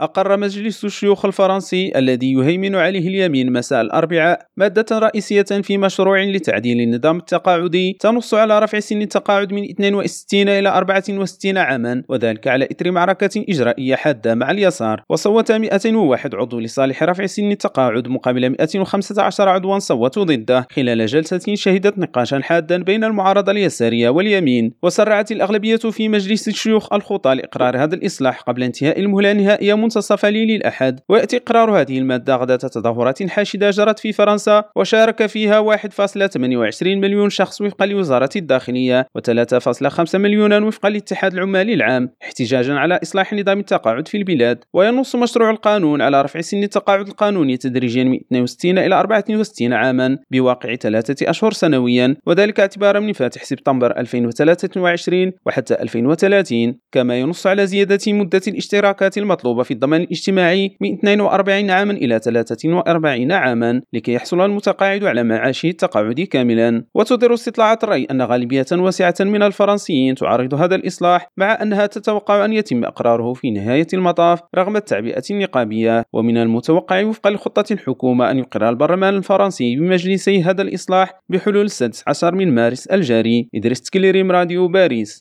أقر مجلس الشيوخ الفرنسي الذي يهيمن عليه اليمين مساء الأربعاء مادة رئيسية في مشروع لتعديل النظام التقاعدي تنص على رفع سن التقاعد من 62 إلى 64 عاما وذلك على إثر معركة إجرائية حادة مع اليسار. وصوت 101 عضو لصالح رفع سن التقاعد مقابل 115 عضوا صوتوا ضده خلال جلسة شهدت نقاشا حادا بين المعارضة اليسارية واليمين. وسرعت الأغلبية في مجلس الشيوخ الخطى لإقرار هذا الإصلاح قبل انتهاء المهلة النهائية منتصف ليل الأحد ويأتي إقرار هذه المادة غدا تظاهرات حاشدة جرت في فرنسا وشارك فيها 1.28 مليون شخص وفقا لوزارة الداخلية و3.5 مليونا وفقا للاتحاد العمالي العام احتجاجا على إصلاح نظام التقاعد في البلاد. وينص مشروع القانون على رفع سن التقاعد القانوني تدريجيا من 62 إلى 64 عاما بواقع ثلاثة أشهر سنويا وذلك اعتبارا من فاتح سبتمبر 2023 وحتى 2030 كما ينص على زيادة مدة الاشتراكات المطلوبة في الضمان الاجتماعي من 42 عاما إلى 43 عاما لكي يحصل المتقاعد على معاشه التقاعدي كاملا. وتظهر استطلاعات الرأي أن غالبية واسعة من الفرنسيين تعارض هذا الإصلاح مع أنها تتوقع أن يتم إقراره في نهاية المطاف رغم التعبئة النقابية. ومن المتوقع وفقا لخطة الحكومة أن يقر البرلمان الفرنسي بمجلسي هذا الإصلاح بحلول السادس عشر من مارس الجاري. إدريس تكليريم راديو باريس.